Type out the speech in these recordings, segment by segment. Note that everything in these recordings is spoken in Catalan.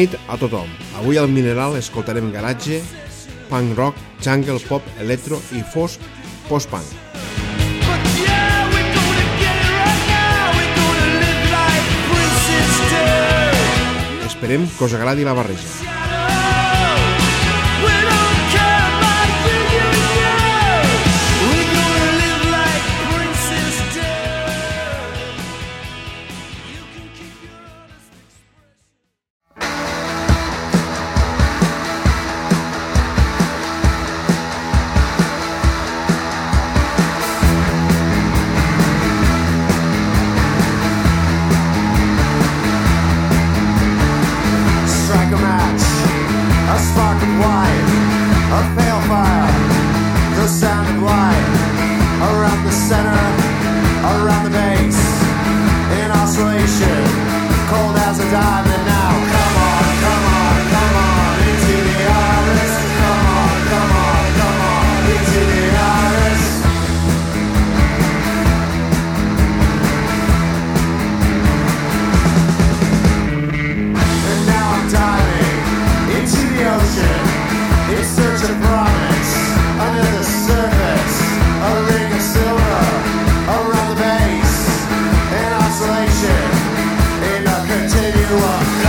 Nit a tothom. Avui al Mineral escoltarem garatge, punk rock, jungle pop, electro i fosc post-punk. Yeah, right like. Esperem que us agradi la barreja. you are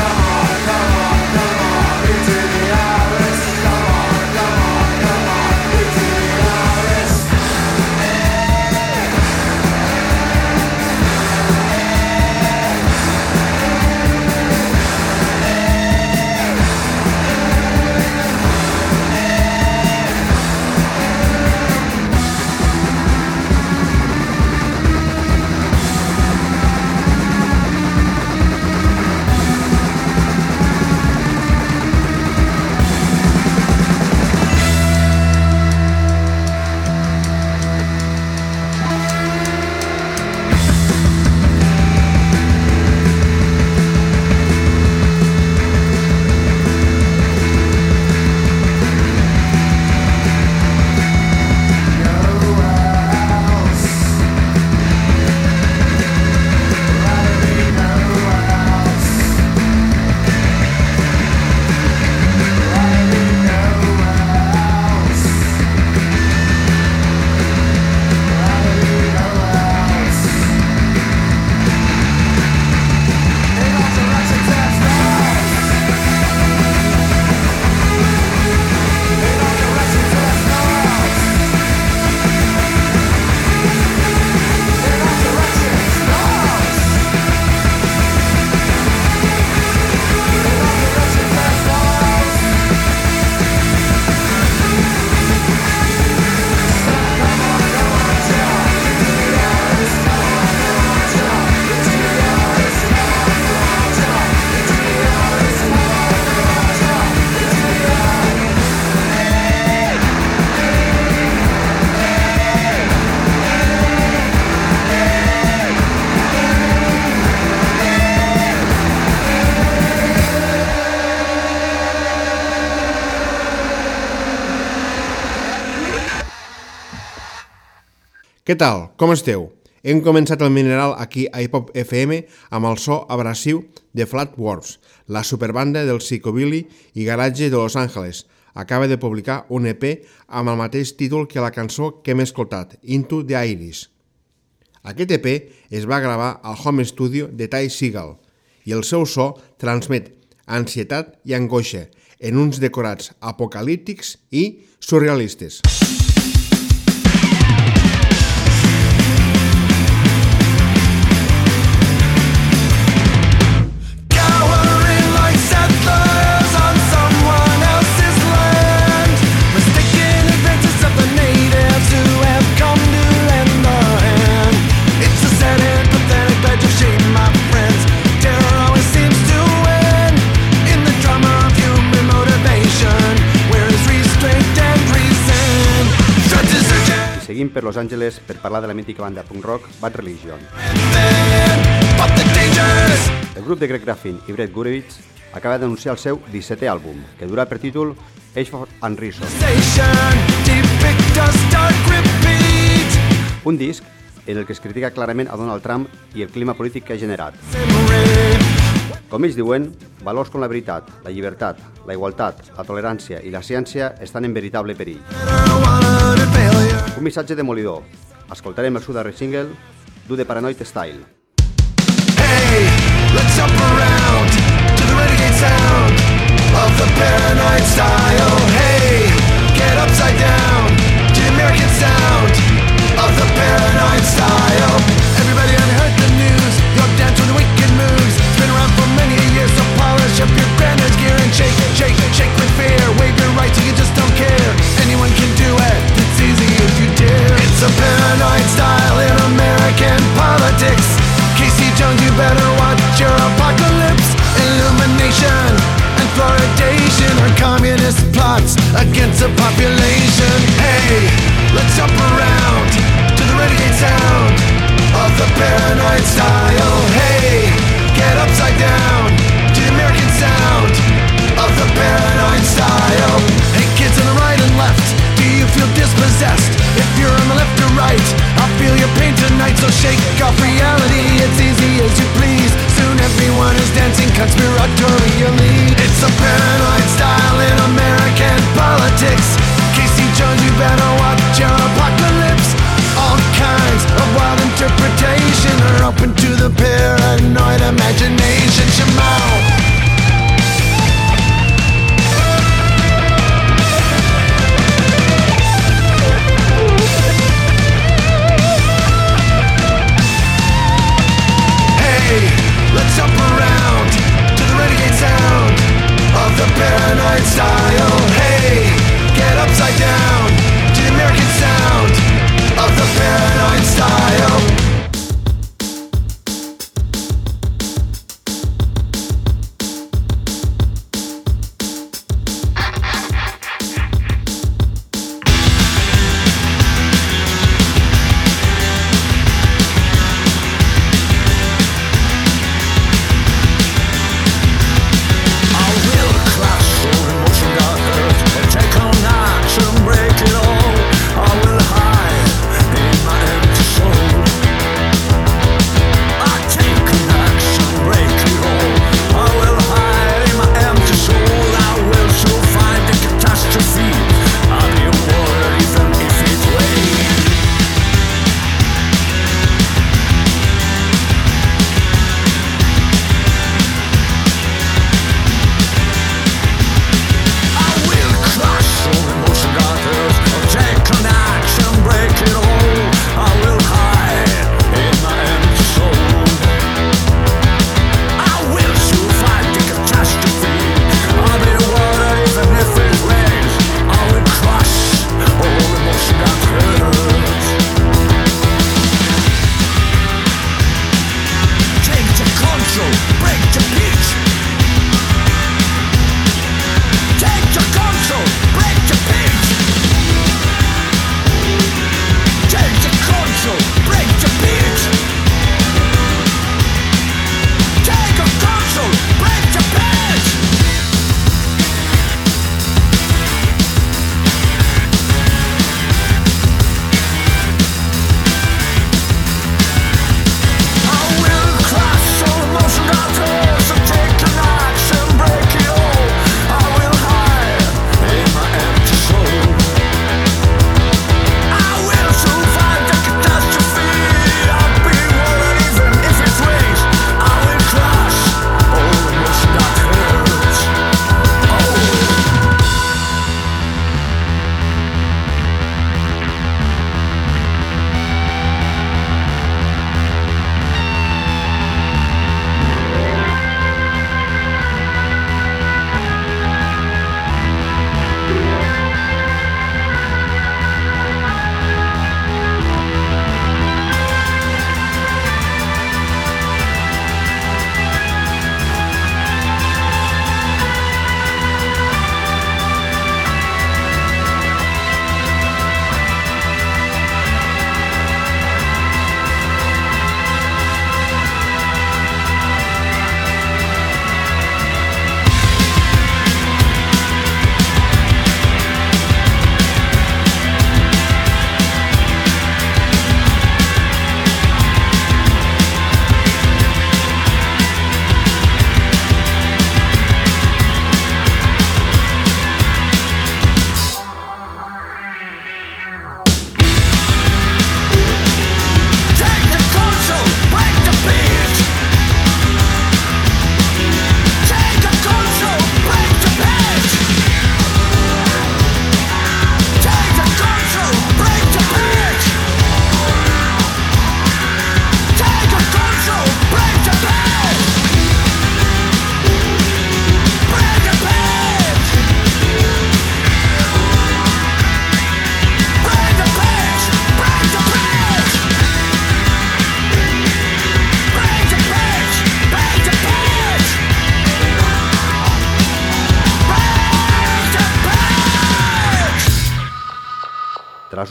Què tal? Com esteu? Hem començat el Mineral aquí a Hip FM amb el so abrasiu de Flat Worms, la superbanda del psicobilly i garatge de Los Angeles. Acaba de publicar un EP amb el mateix títol que la cançó que hem escoltat, Into the Iris. Aquest EP es va gravar al home studio de Ty Seagal i el seu so transmet ansietat i angoixa en uns decorats apocalíptics i surrealistes. Cowering per Los Angeles per parlar de la mítica banda punk rock Bad Religion. El grup de Greg Graffin i Brett Gurewitz acaba d'anunciar el seu 17è àlbum, que durà per títol Age for Unreason. Un disc en el que es critica clarament a Donald Trump i el clima polític que ha generat. Com ells diuen, valors com la veritat, la llibertat, la igualtat, la tolerància i la ciència estan en veritable perill. Un missatge demolidor. Escoltarem el seu darrer single, Do the Paranoid Style. Hey, let's jump around to the renegade sound of the paranoid style. Hey, get upside down to the American sound.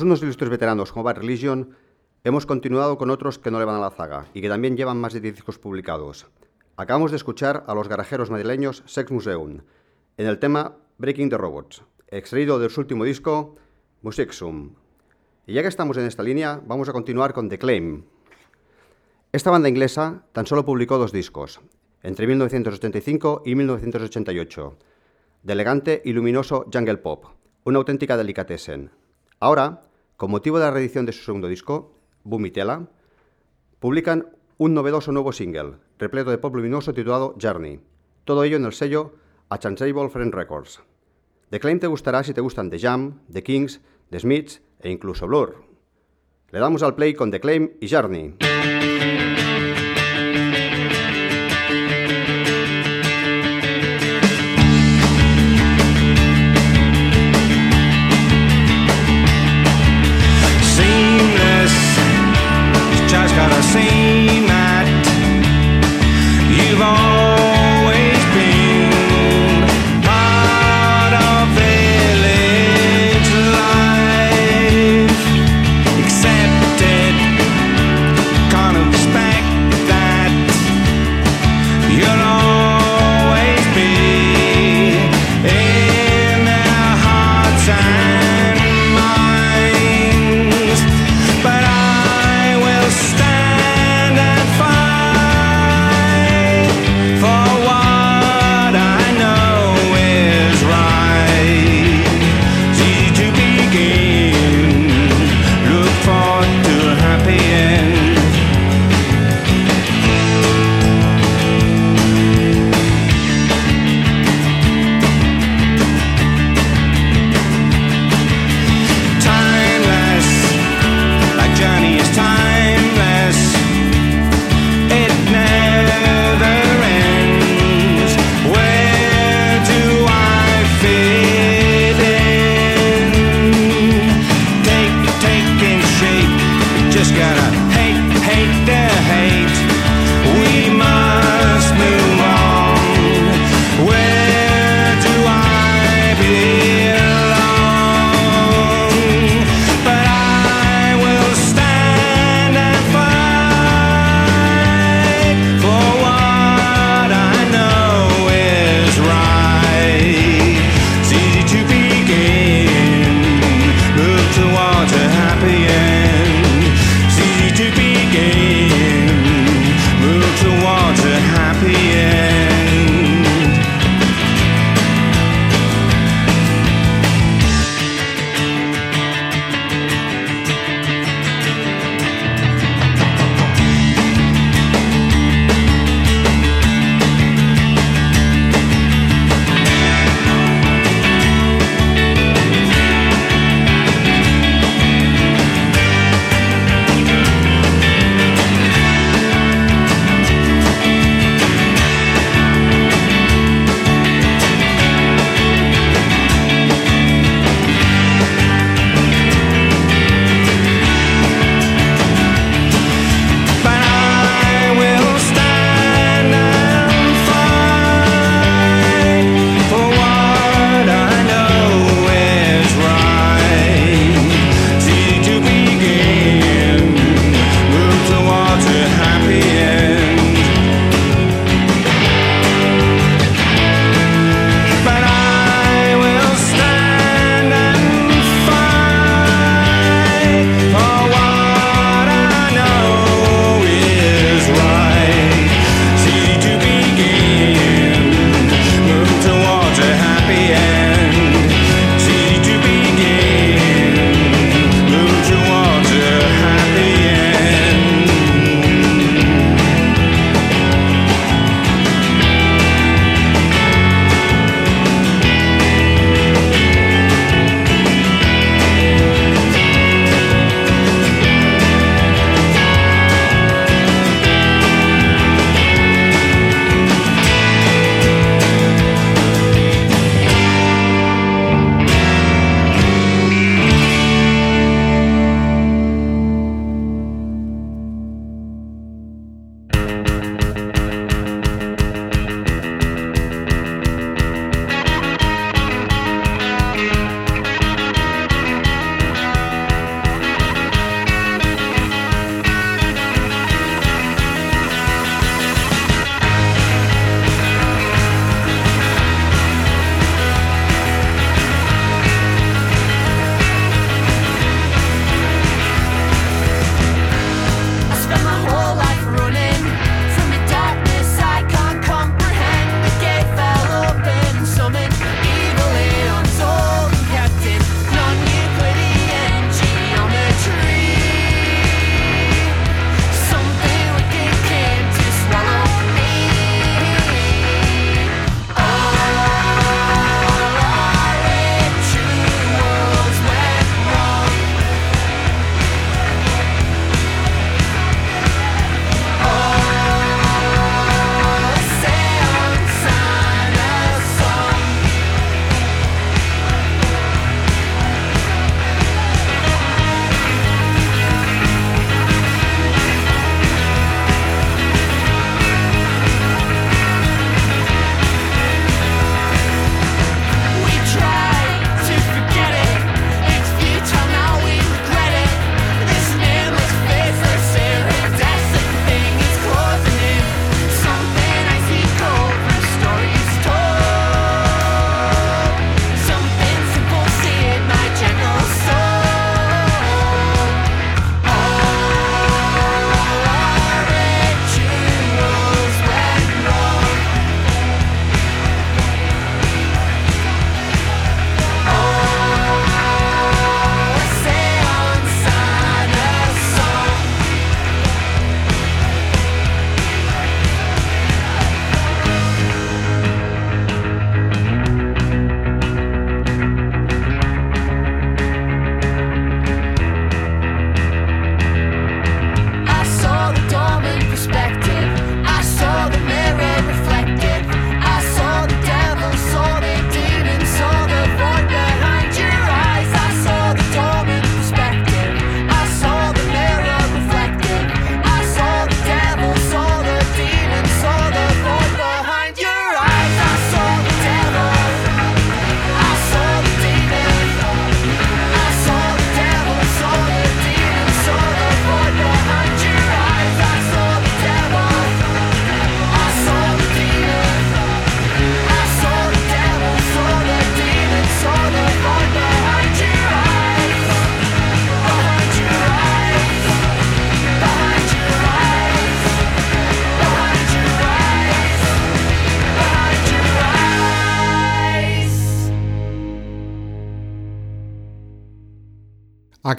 Tras unos ilustres veteranos como Bad Religion, hemos continuado con otros que no le van a la zaga y que también llevan más de 10 discos publicados. Acabamos de escuchar a los garajeros madrileños Sex Museum en el tema Breaking the Robots, extraído de su último disco Musixum. Y ya que estamos en esta línea, vamos a continuar con The Claim. Esta banda inglesa tan solo publicó dos discos, entre 1985 y 1988, de elegante y luminoso jungle pop, una auténtica delicatessen. Ahora, con motivo de la reedición de su segundo disco, Bumitela, publican un novedoso nuevo single, repleto de pop luminoso titulado Journey. Todo ello en el sello A Changeable Friend Records. The Claim te gustará si te gustan The Jam, The Kings, The Smiths e incluso Blur. Le damos al play con The Claim y Journey.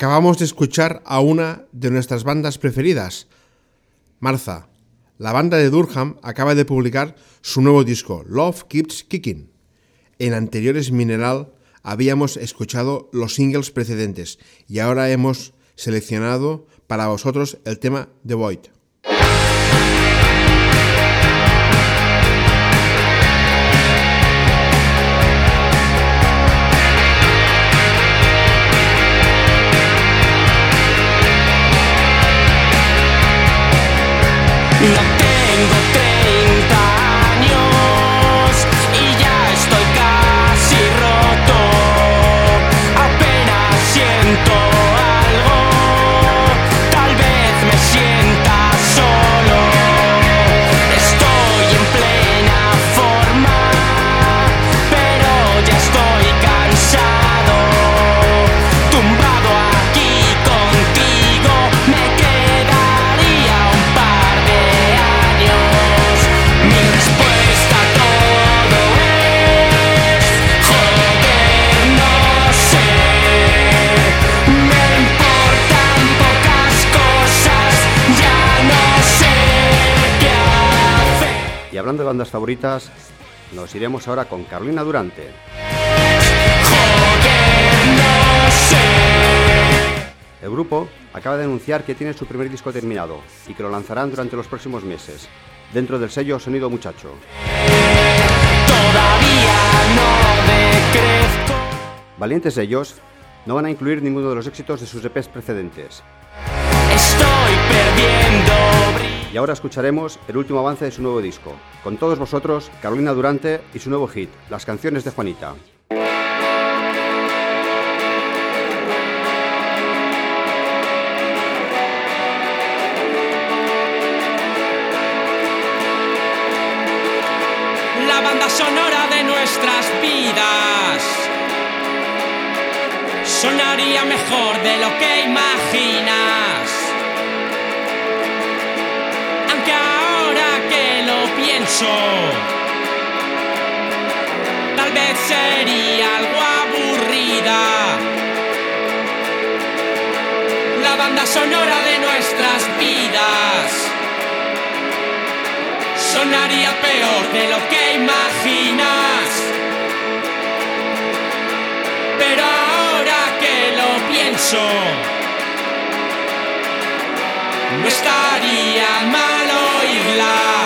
Acabamos de escuchar a una de nuestras bandas preferidas, Martha. La banda de Durham acaba de publicar su nuevo disco, Love Keeps Kicking. En anteriores Mineral habíamos escuchado los singles precedentes y ahora hemos seleccionado para vosotros el tema The Void. De bandas favoritas, nos iremos ahora con Carolina Durante. El grupo acaba de anunciar que tiene su primer disco terminado y que lo lanzarán durante los próximos meses, dentro del sello Sonido Muchacho. Valientes ellos, no van a incluir ninguno de los éxitos de sus EPs precedentes. Estoy perdiendo brillo. Y ahora escucharemos el último avance de su nuevo disco. Con todos vosotros, Carolina Durante y su nuevo hit, Las canciones de Juanita. La banda sonora de nuestras vidas sonaría mejor de lo que imaginas. Tal vez sería algo aburrida. La banda sonora de nuestras vidas sonaría peor de lo que imaginas. Pero ahora que lo pienso, no estaría mal oírla.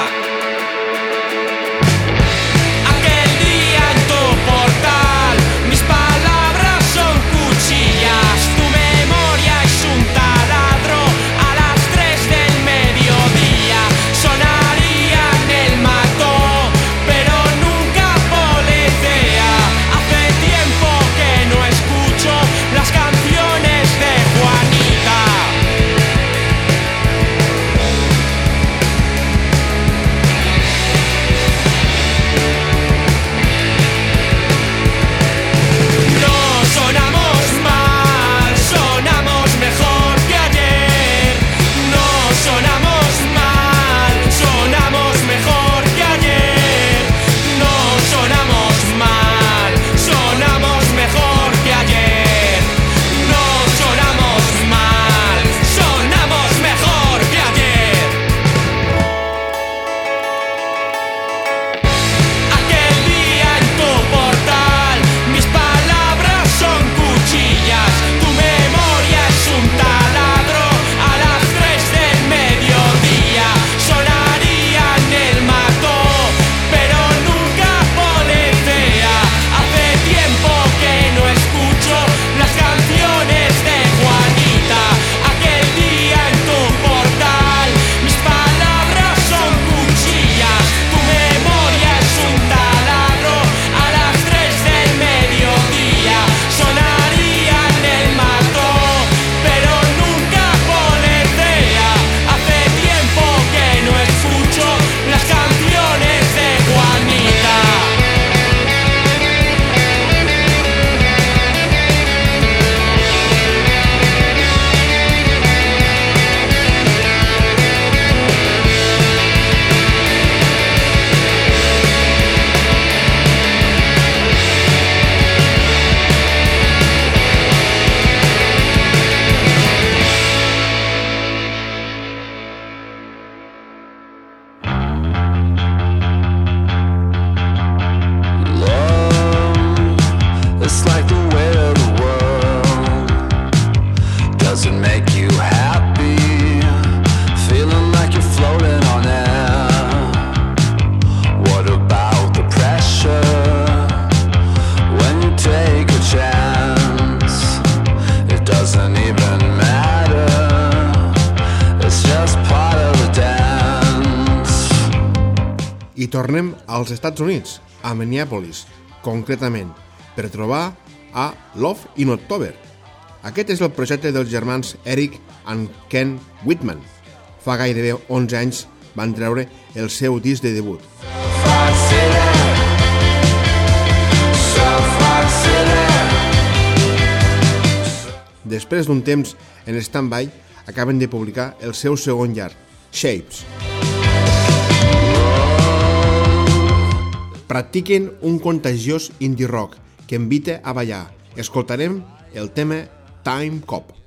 Estats Units, a Minneapolis, concretament, per trobar a Love in October. Aquest és el projecte dels germans Eric and Ken Whitman. Fa gairebé 11 anys van treure el seu disc de debut. Després d'un temps en stand-by, acaben de publicar el seu segon llarg, Shapes. Practiquen un contagiós indie rock que invita a ballar. Escoltarem el tema Time Cop.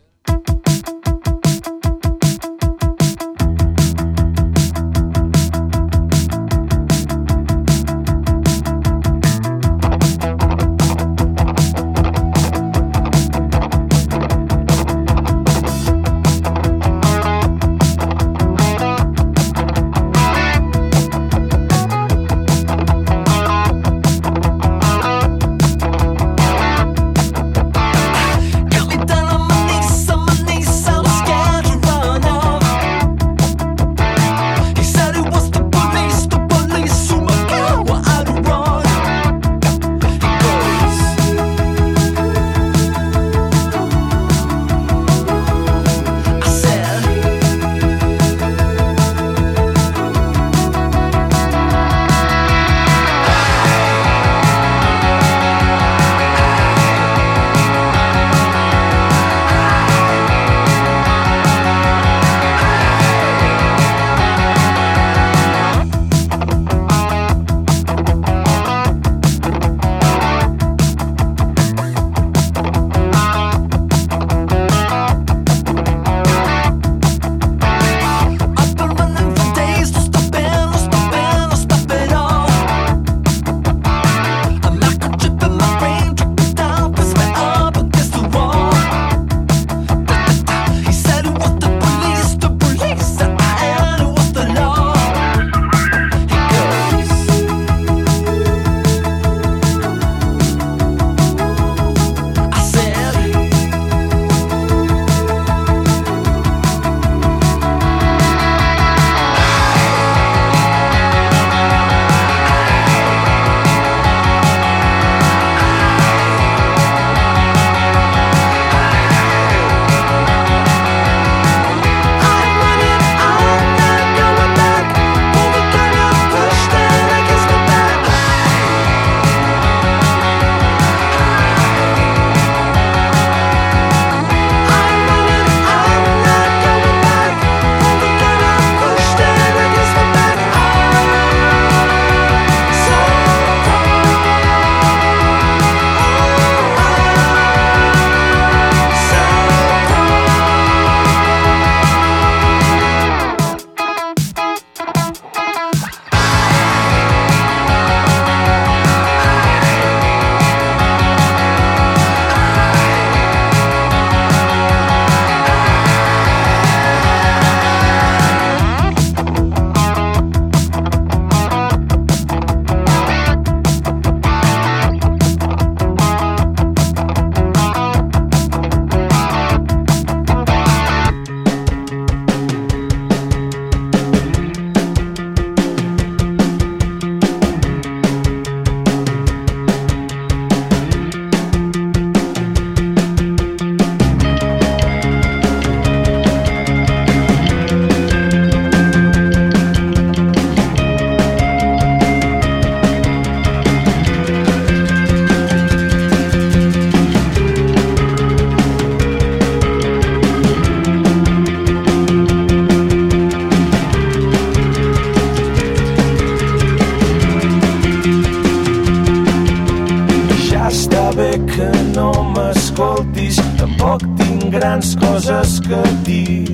Dir.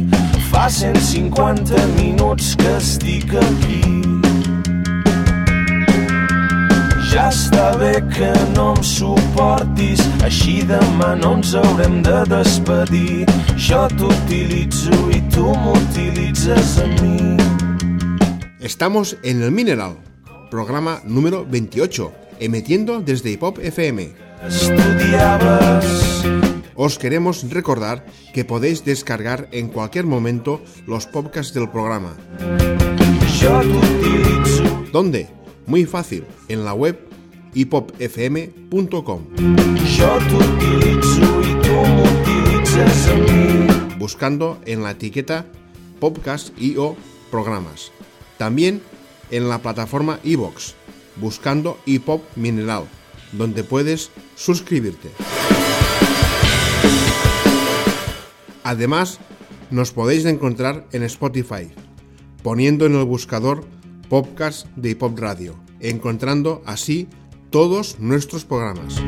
Fa 150 minuts que estic aquí. Ja està bé que no em suportis, així demà no ens haurem de despedir. Jo t'utilitzo i tu m'utilitzes a mi. Estamos en el Mineral, programa número 28, emitiendo desde Hipop FM. Estudiaves Os queremos recordar que podéis descargar en cualquier momento los podcasts del programa. ¿Dónde? Muy fácil, en la web hipopfm.com, buscando en la etiqueta podcast y o programas. También en la plataforma iVox, buscando hipop mineral, donde puedes suscribirte. Además, nos podéis encontrar en Spotify, poniendo en el buscador podcast de Hip Hop Radio, encontrando así todos nuestros programas.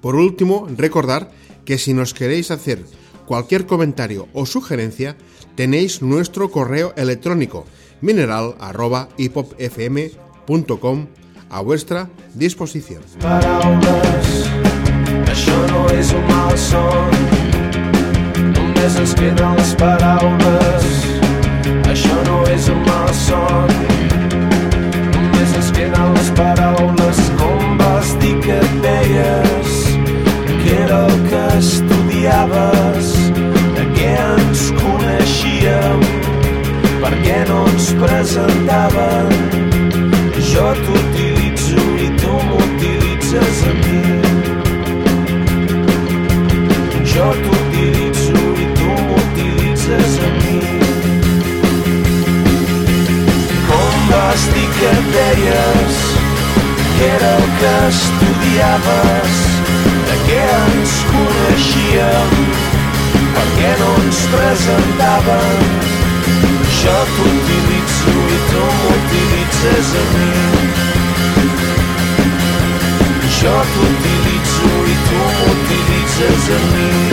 Por último, recordar que si nos queréis hacer cualquier comentario o sugerencia, tenéis nuestro correo electrónico mineral.hipopfm.com a vuestra disposición. Això no és un mal son. Només ens queden les paraules. Això no és un mal son. Només ens queden les paraules. Com vas dir que et deies que era el que estudiaves? De què ens coneixíem? Per què no ens presentaven? Jo t'utilitzo i tu m'utilitzes a mi. Mi. Jo t'utilitzo i tu m'utilitzes a mi.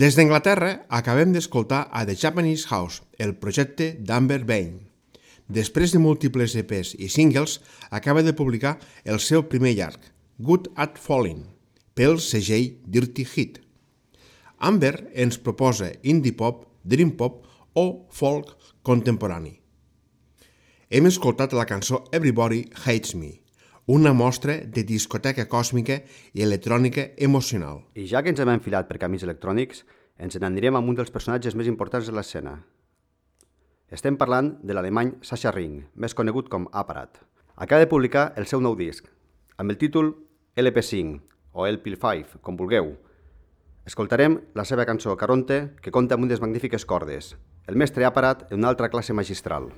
Des d'Anglaterra acabem d'escoltar a The Japanese House, el projecte d'Amber Bain. Després de múltiples EPs i singles, acaba de publicar el seu primer llarg, Good at Falling, pel segell Dirty Hit. Amber ens proposa indie pop, dream pop o folk contemporani. Hem escoltat la cançó Everybody Hates Me, una mostra de discoteca còsmica i electrònica emocional. I ja que ens hem enfilat per camins electrònics, ens n'anirem amb un dels personatges més importants de l'escena. Estem parlant de l'alemany Sasha Ring, més conegut com Aparat. Acaba de publicar el seu nou disc, amb el títol LP5 o LP5, com vulgueu. Escoltarem la seva cançó Caronte, que compta amb unes magnífiques cordes. El mestre Aparat en una altra classe magistral.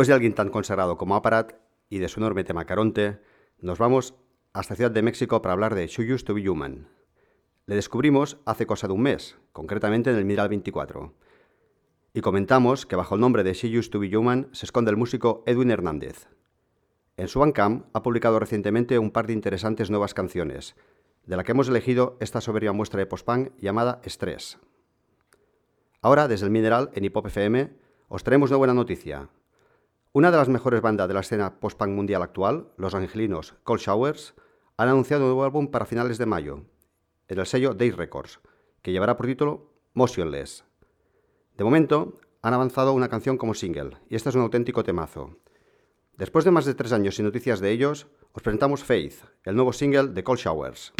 Después de alguien tan consagrado como Aparat y de su enorme tema Caronte, nos vamos hasta Ciudad de México para hablar de She Used to Be Human. Le descubrimos hace cosa de un mes, concretamente en el Miral 24. Y comentamos que bajo el nombre de She Used to Be Human se esconde el músico Edwin Hernández. En su Bandcamp ha publicado recientemente un par de interesantes nuevas canciones, de la que hemos elegido esta soberbia muestra de post-punk llamada Stress. Ahora, desde el Mineral, en Hip Hop FM, os traemos una buena noticia. Una de las mejores bandas de la escena post-punk mundial actual, los angelinos Cold Showers, han anunciado un nuevo álbum para finales de mayo, en el sello Day Records, que llevará por título Motionless. De momento, han avanzado una canción como single, y este es un auténtico temazo. Después de más de tres años sin noticias de ellos, os presentamos Faith, el nuevo single de Cold Showers.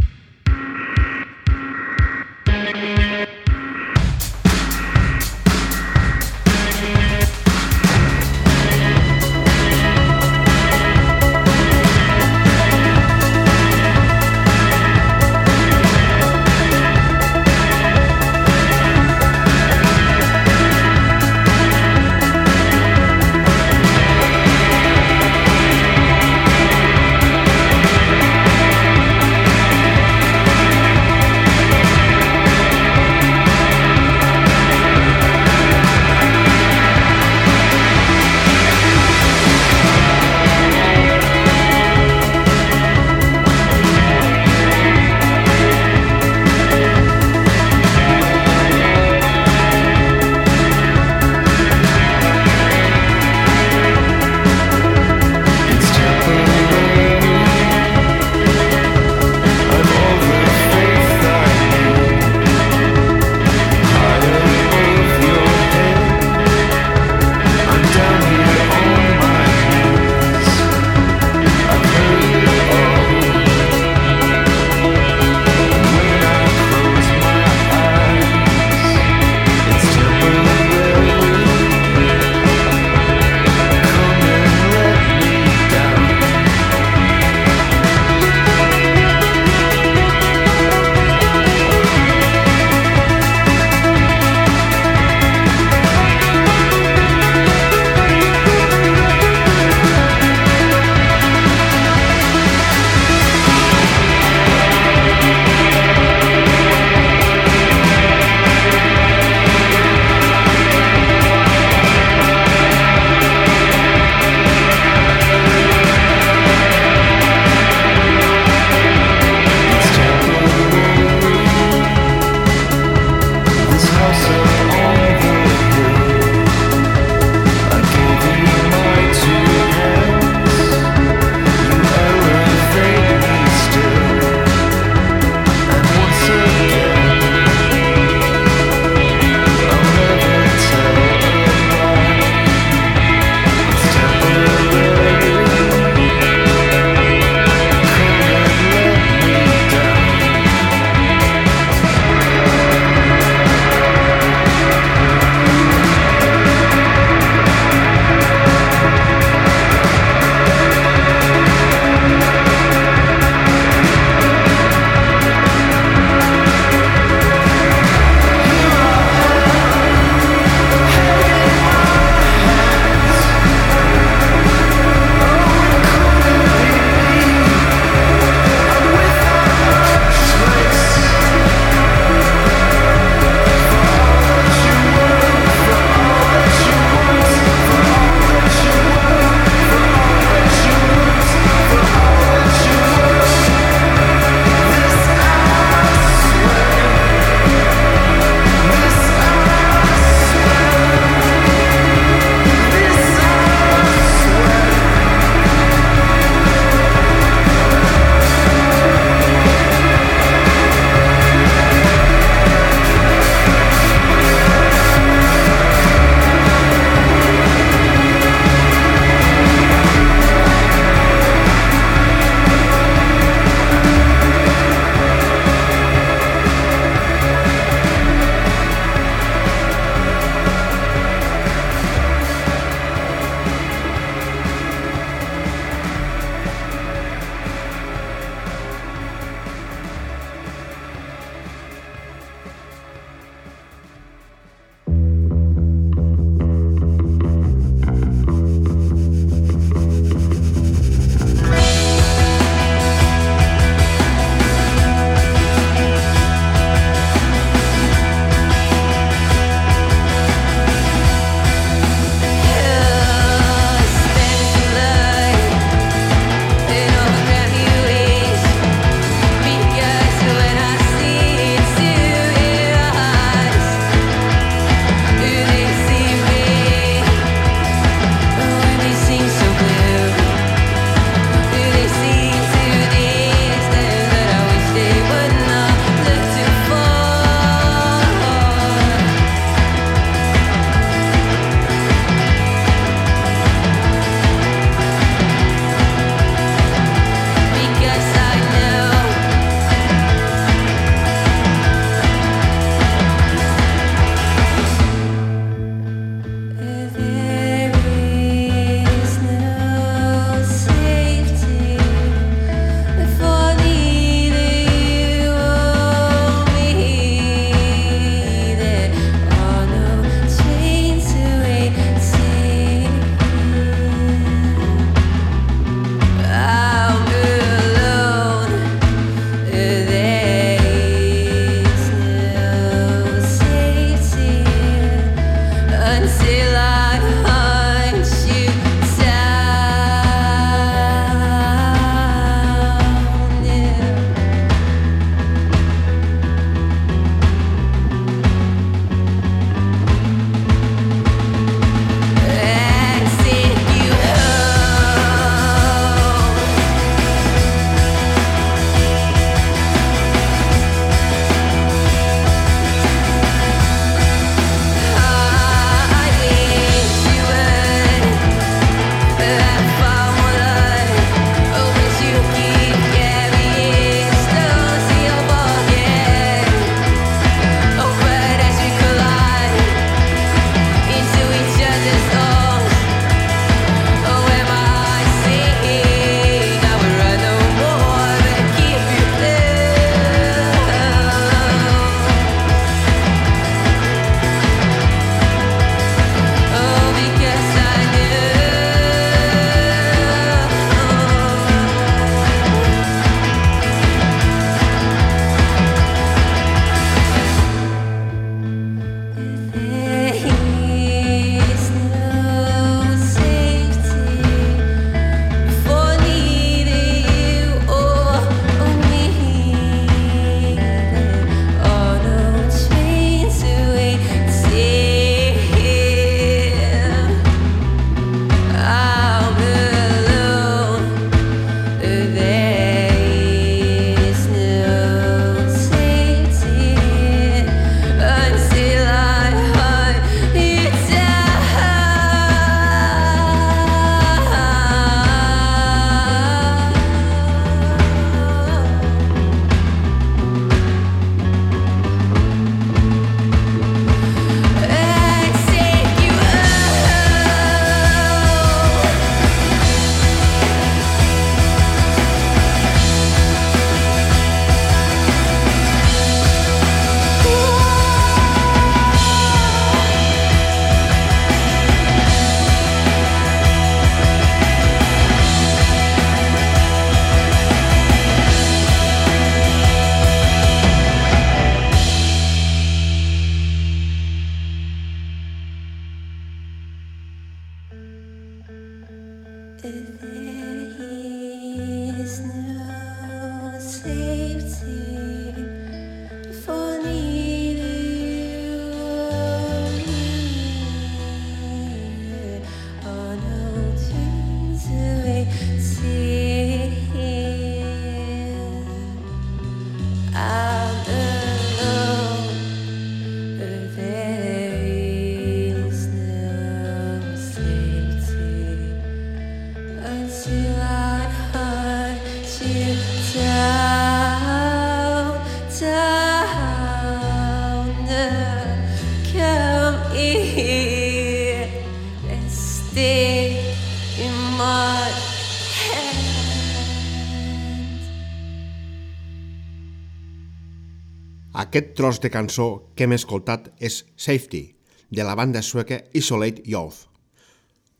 Aquest tros de cançó que hem escoltat és Safety, de la banda sueca Isolate Youth.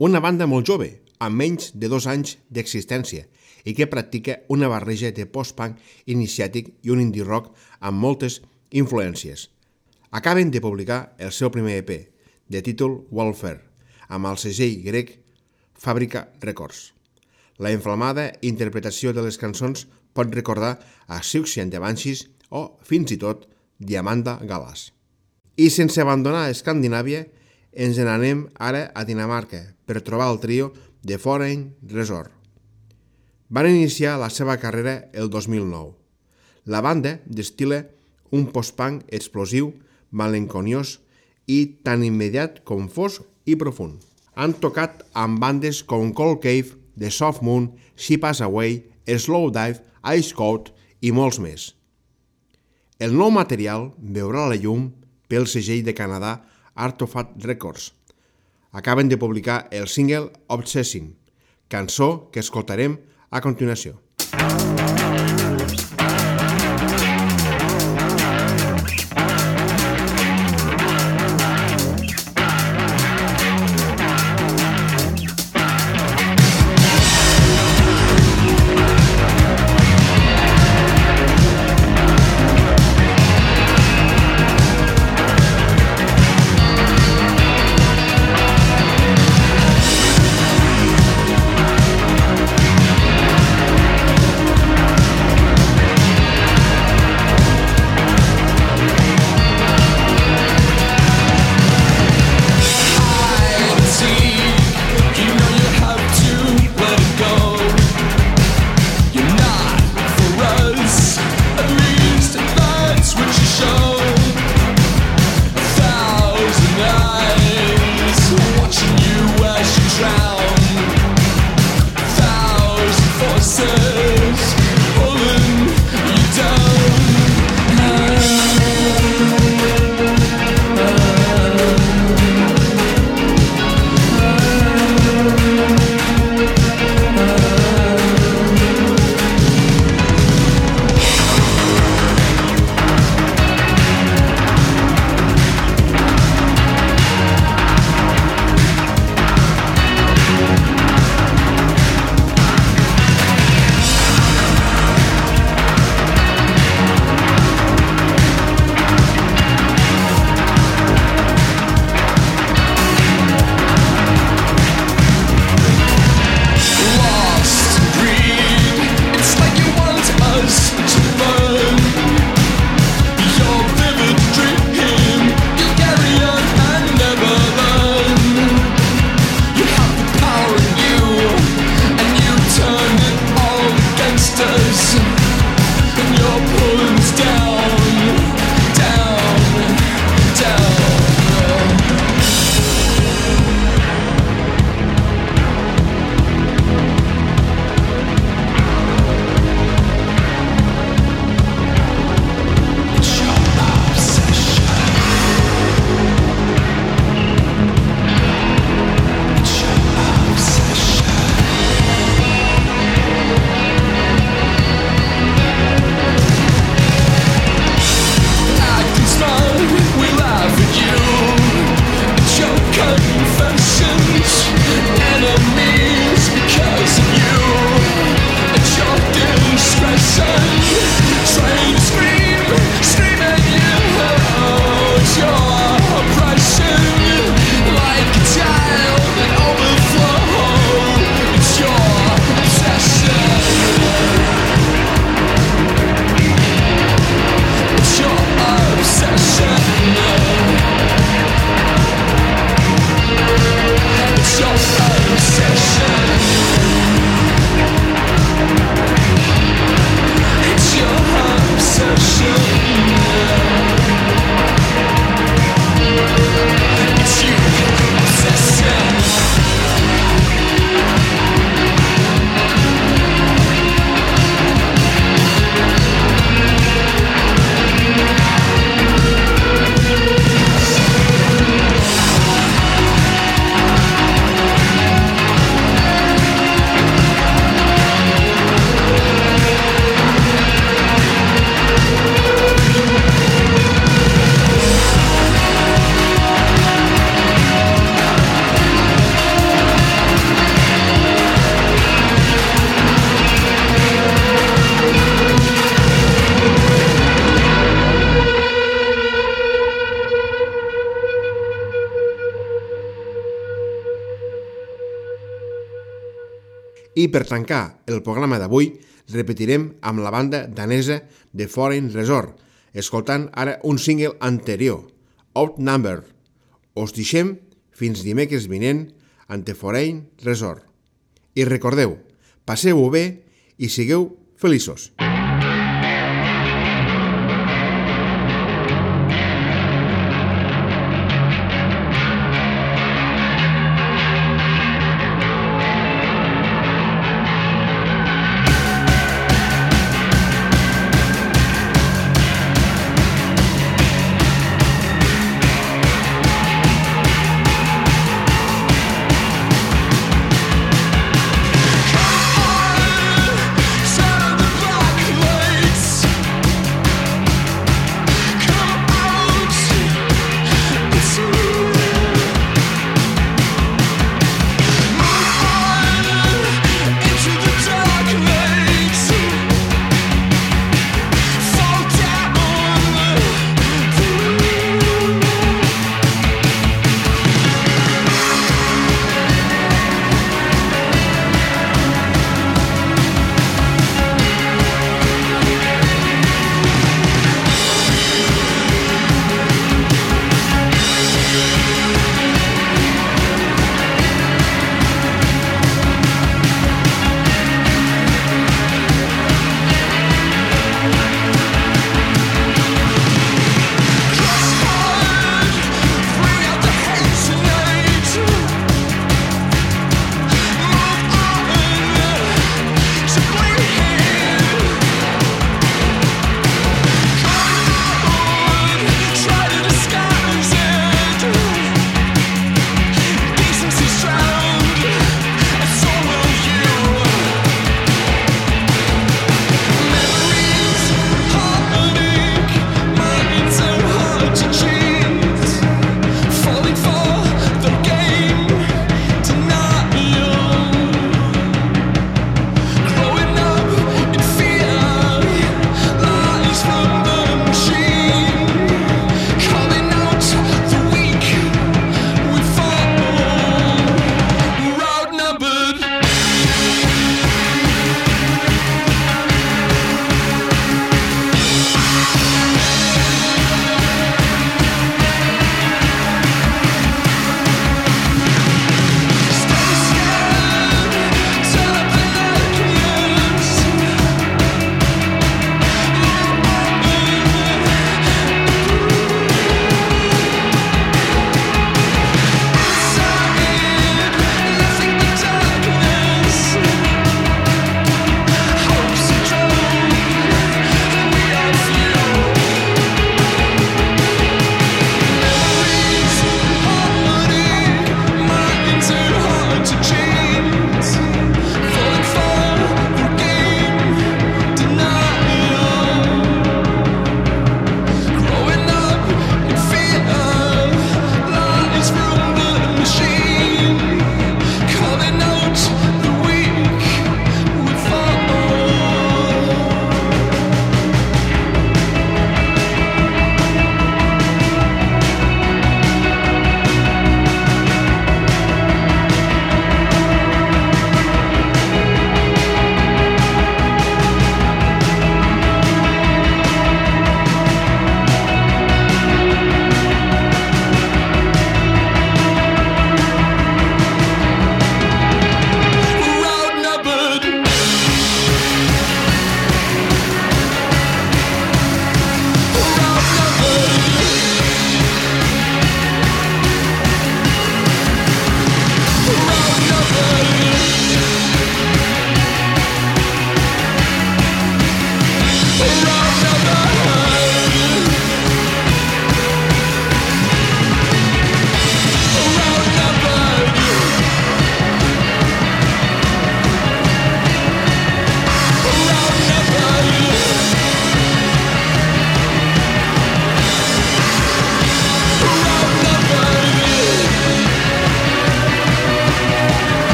Una banda molt jove, amb menys de dos anys d'existència, i que practica una barreja de post-punk iniciàtic i un indie rock amb moltes influències. Acaben de publicar el seu primer EP, de títol Welfare, amb el segell grec Fàbrica Records. La inflamada interpretació de les cançons pot recordar a Siouxsie and the Banshees o, fins i tot, Diamanda Galas. I sense abandonar Escandinàvia, ens n'anem ara a Dinamarca per trobar el trio de Foreign Resort. Van iniciar la seva carrera el 2009. La banda destila un post-punk explosiu, malenconiós i tan immediat com fos i profund. Han tocat amb bandes com Cold Cave, The Soft Moon, She Pass Away, Slow Dive, Ice Coat i molts més. El nou material veurà la llum pel segell de Canadà Artofat Records. Acaben de publicar el single Obsessing, cançó que escoltarem a continuació. Thank Per tancar el programa d'avui, repetirem amb la banda danesa de Foreign Resort, escoltant ara un single anterior, Outnumber. Us deixem fins dimecres vinent ante Foreign Resort. I recordeu, passeu-ho bé i sigueu feliços.